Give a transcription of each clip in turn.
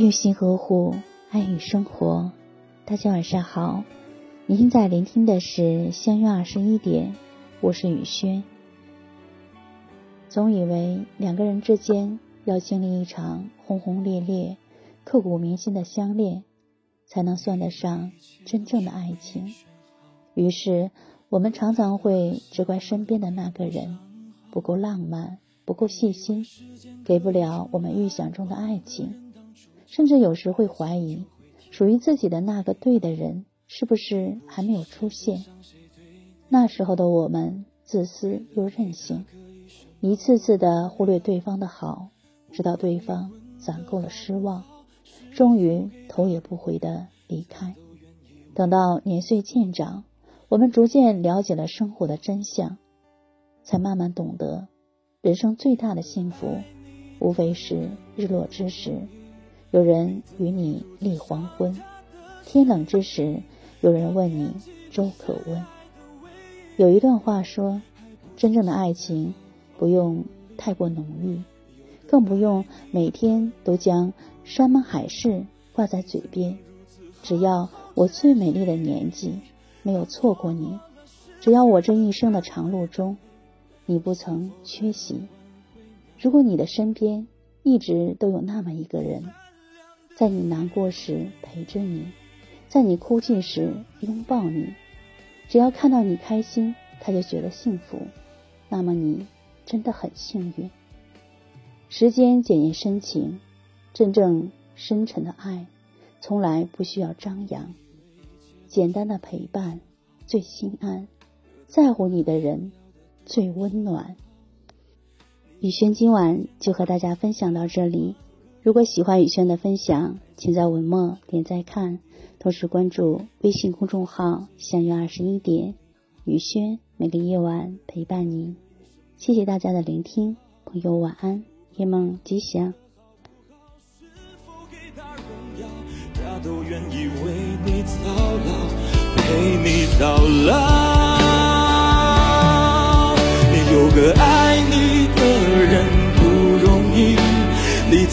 用心呵护，爱与生活。大家晚上好，您现在聆听的是相约二十一点，我是雨轩。总以为两个人之间要经历一场轰轰烈烈、刻骨铭心的相恋，才能算得上真正的爱情。于是，我们常常会责怪身边的那个人不够浪漫。不够细心，给不了我们预想中的爱情，甚至有时会怀疑，属于自己的那个对的人是不是还没有出现？那时候的我们自私又任性，一次次的忽略对方的好，直到对方攒够了失望，终于头也不回的离开。等到年岁渐长，我们逐渐了解了生活的真相，才慢慢懂得。人生最大的幸福，无非是日落之时，有人与你立黄昏；天冷之时，有人问你粥可温。有一段话说：真正的爱情不用太过浓郁，更不用每天都将山盟海誓挂在嘴边。只要我最美丽的年纪没有错过你，只要我这一生的长路中。你不曾缺席。如果你的身边一直都有那么一个人，在你难过时陪着你，在你哭泣时拥抱你，只要看到你开心，他就觉得幸福，那么你真的很幸运。时间检验深情，真正深沉的爱，从来不需要张扬，简单的陪伴最心安，在乎你的人。最温暖。雨轩今晚就和大家分享到这里。如果喜欢雨轩的分享，请在文末点赞看，同时关注微信公众号“相约二十一点”，雨轩每个夜晚陪伴您。谢谢大家的聆听，朋友晚安，夜梦吉祥。有个爱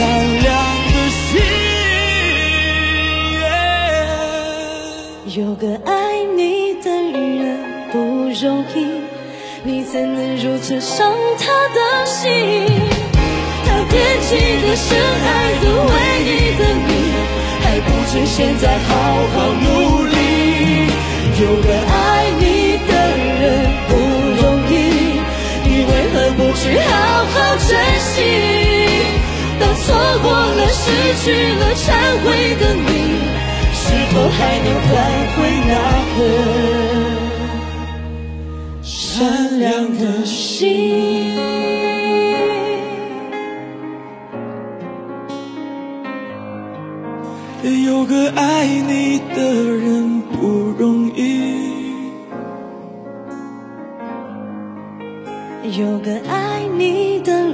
善良的心。有个爱你的人不容易，你怎能如此伤他的心？惦记的、深爱的、唯一的你，还不趁现在好好努力。有个爱你的人不容易，你为何不去好好珍惜？错过了、失去了、忏悔的你，是否还能换回那颗善良的心？有个爱你的人不容易，有个爱你的。